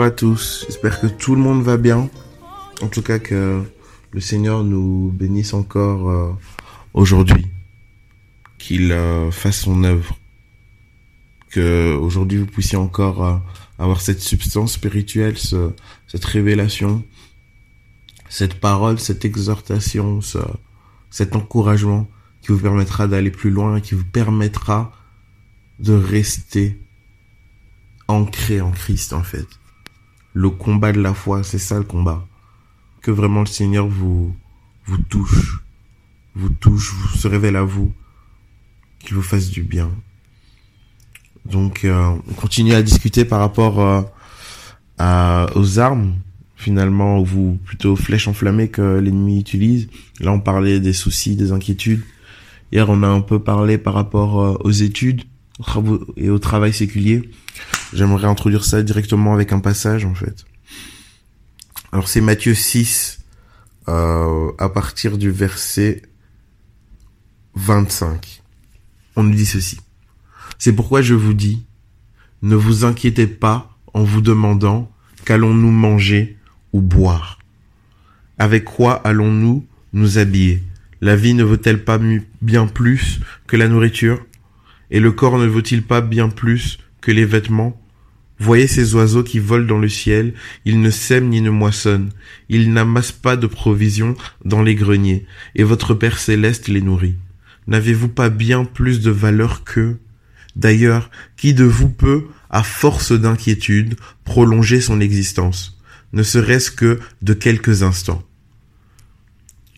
À tous, j'espère que tout le monde va bien. En tout cas que le Seigneur nous bénisse encore euh, aujourd'hui. Qu'il euh, fasse son œuvre. Que aujourd'hui vous puissiez encore euh, avoir cette substance spirituelle, ce- cette révélation, cette parole, cette exhortation, ce- cet encouragement qui vous permettra d'aller plus loin et qui vous permettra de rester ancré en Christ en fait le combat de la foi, c'est ça le combat. Que vraiment le Seigneur vous, vous touche, vous touche, vous se révèle à vous, qu'il vous fasse du bien. Donc, euh, on continue à discuter par rapport euh, aux armes, finalement, ou plutôt flèches enflammées que l'ennemi utilise. Là, on parlait des soucis, des inquiétudes. Hier, on a un peu parlé par rapport euh, aux études aux et au travail séculier. J'aimerais introduire ça directement avec un passage en fait. Alors c'est Matthieu 6 euh, à partir du verset 25. On nous dit ceci. C'est pourquoi je vous dis, ne vous inquiétez pas en vous demandant qu'allons-nous manger ou boire. Avec quoi allons-nous nous habiller? La vie ne vaut-elle pas bien plus que la nourriture? Et le corps ne vaut-il pas bien plus les vêtements. Voyez ces oiseaux qui volent dans le ciel, ils ne sèment ni ne moissonnent, ils n'amassent pas de provisions dans les greniers, et votre Père céleste les nourrit. N'avez-vous pas bien plus de valeur qu'eux D'ailleurs, qui de vous peut, à force d'inquiétude, prolonger son existence, ne serait-ce que de quelques instants.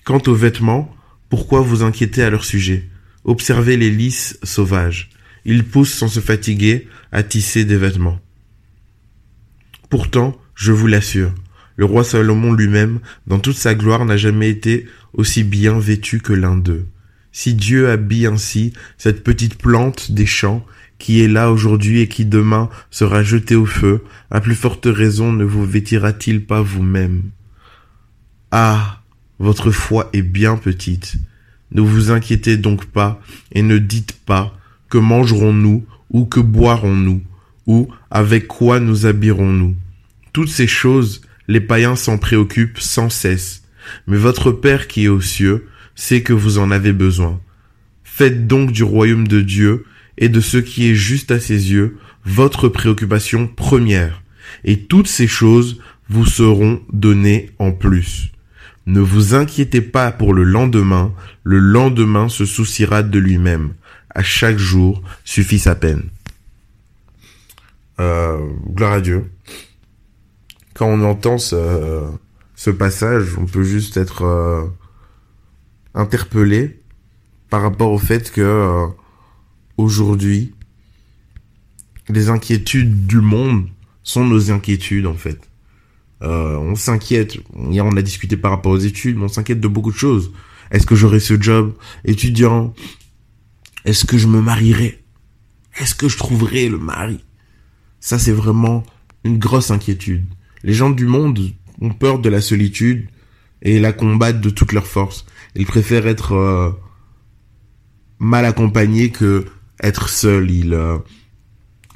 Quant aux vêtements, pourquoi vous inquiétez à leur sujet? Observez les lys sauvages. Ils poussent sans se fatiguer à tisser des vêtements. Pourtant, je vous l'assure, le roi Salomon lui-même, dans toute sa gloire, n'a jamais été aussi bien vêtu que l'un d'eux. Si Dieu habille ainsi cette petite plante des champs, qui est là aujourd'hui et qui demain sera jetée au feu, à plus forte raison ne vous vêtira-t-il pas vous-même Ah, votre foi est bien petite. Ne vous inquiétez donc pas et ne dites pas que mangerons-nous ou que boirons-nous ou avec quoi nous habillerons-nous. Toutes ces choses, les païens s'en préoccupent sans cesse. Mais votre Père qui est aux cieux sait que vous en avez besoin. Faites donc du royaume de Dieu et de ce qui est juste à ses yeux votre préoccupation première, et toutes ces choses vous seront données en plus. Ne vous inquiétez pas pour le lendemain, le lendemain se souciera de lui-même. À chaque jour suffit sa peine. Euh, gloire à Dieu. Quand on entend ce, passage, on peut juste être euh, interpellé par rapport au fait que euh, aujourd'hui, les inquiétudes du monde sont nos inquiétudes en fait. Euh, on s'inquiète. Hier, on a discuté par rapport aux études, mais on s'inquiète de beaucoup de choses. Est-ce que j'aurai ce job étudiant? Est-ce que je me marierai Est-ce que je trouverai le mari? Ça, c'est vraiment une grosse inquiétude. Les gens du monde ont peur de la solitude et la combattent de toutes leurs forces. Ils préfèrent être euh, mal accompagnés que être seuls. Ils, euh,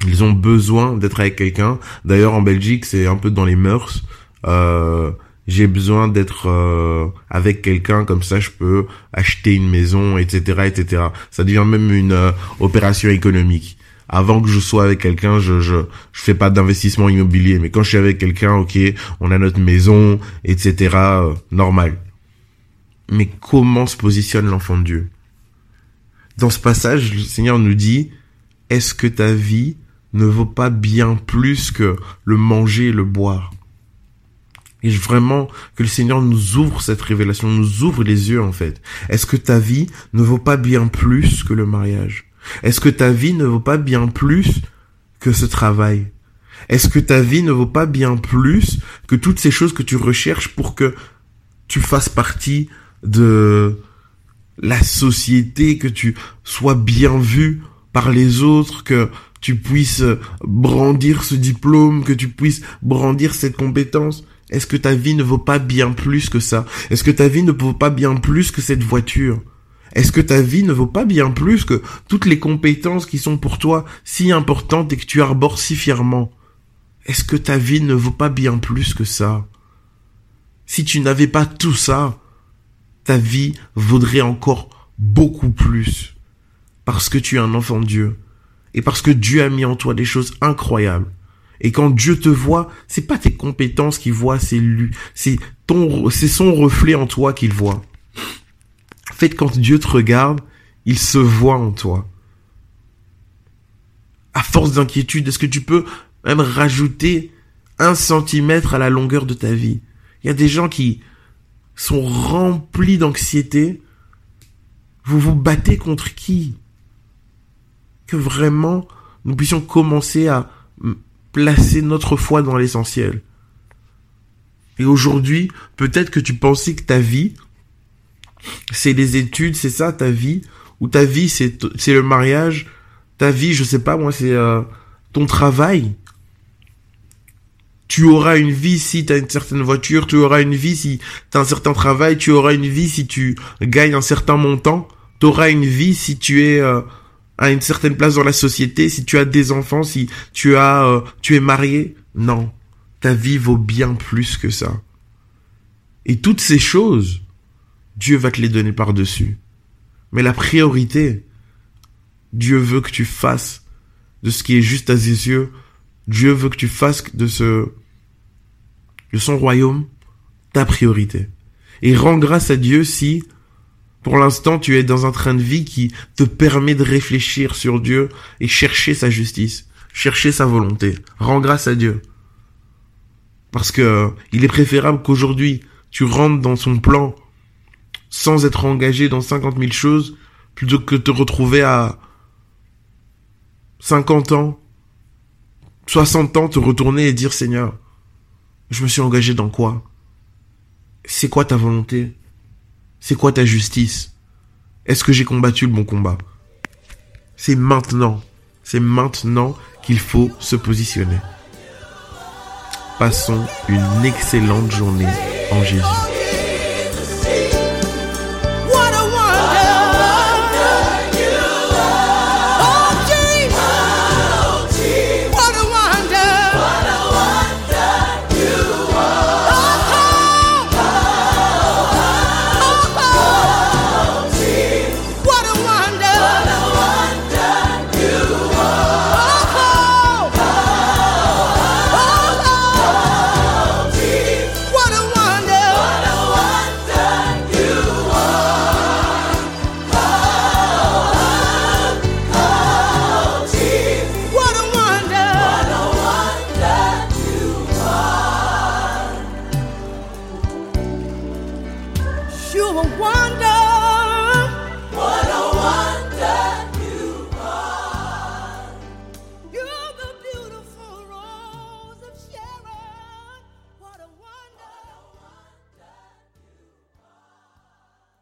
ils ont besoin d'être avec quelqu'un. D'ailleurs, en Belgique, c'est un peu dans les mœurs. Euh, j'ai besoin d'être euh, avec quelqu'un comme ça, je peux acheter une maison, etc., etc. Ça devient même une euh, opération économique. Avant que je sois avec quelqu'un, je, je je fais pas d'investissement immobilier, mais quand je suis avec quelqu'un, ok, on a notre maison, etc., euh, normal. Mais comment se positionne l'enfant de Dieu? Dans ce passage, le Seigneur nous dit, est-ce que ta vie ne vaut pas bien plus que le manger et le boire? Et vraiment que le Seigneur nous ouvre cette révélation, nous ouvre les yeux en fait. Est-ce que ta vie ne vaut pas bien plus que le mariage? Est-ce que ta vie ne vaut pas bien plus que ce travail? Est-ce que ta vie ne vaut pas bien plus que toutes ces choses que tu recherches pour que tu fasses partie de la société, que tu sois bien vu par les autres, que tu puisses brandir ce diplôme, que tu puisses brandir cette compétence? Est-ce que ta vie ne vaut pas bien plus que ça? Est-ce que ta vie ne vaut pas bien plus que cette voiture? Est-ce que ta vie ne vaut pas bien plus que toutes les compétences qui sont pour toi si importantes et que tu arbores si fièrement? Est-ce que ta vie ne vaut pas bien plus que ça? Si tu n'avais pas tout ça, ta vie vaudrait encore beaucoup plus. Parce que tu es un enfant de Dieu. Et parce que Dieu a mis en toi des choses incroyables. Et quand Dieu te voit, c'est pas tes compétences qu'il voit, c'est lui, c'est ton, c'est son reflet en toi qu'il voit. En fait, quand Dieu te regarde, il se voit en toi. À force d'inquiétude, est-ce que tu peux même rajouter un centimètre à la longueur de ta vie? Il y a des gens qui sont remplis d'anxiété. Vous vous battez contre qui? Que vraiment nous puissions commencer à placer notre foi dans l'essentiel. Et aujourd'hui, peut-être que tu pensais que ta vie, c'est les études, c'est ça ta vie, ou ta vie c'est le mariage, ta vie, je sais pas moi, c'est euh, ton travail. Tu auras une vie si tu as une certaine voiture, tu auras une vie si tu as un certain travail, tu auras une vie si tu gagnes un certain montant, tu auras une vie si tu es euh, à une certaine place dans la société, si tu as des enfants, si tu as, euh, tu es marié, non, ta vie vaut bien plus que ça. Et toutes ces choses, Dieu va te les donner par-dessus. Mais la priorité, Dieu veut que tu fasses de ce qui est juste à ses yeux. Dieu veut que tu fasses de ce, de son royaume, ta priorité. Et rends grâce à Dieu si pour l'instant, tu es dans un train de vie qui te permet de réfléchir sur Dieu et chercher sa justice, chercher sa volonté. Rends grâce à Dieu. Parce que il est préférable qu'aujourd'hui, tu rentres dans son plan sans être engagé dans 50 000 choses plutôt que te retrouver à 50 ans, 60 ans, te retourner et dire Seigneur, je me suis engagé dans quoi? C'est quoi ta volonté? C'est quoi ta justice? Est-ce que j'ai combattu le bon combat? C'est maintenant. C'est maintenant qu'il faut se positionner. Passons une excellente journée en Jésus. You a wonder.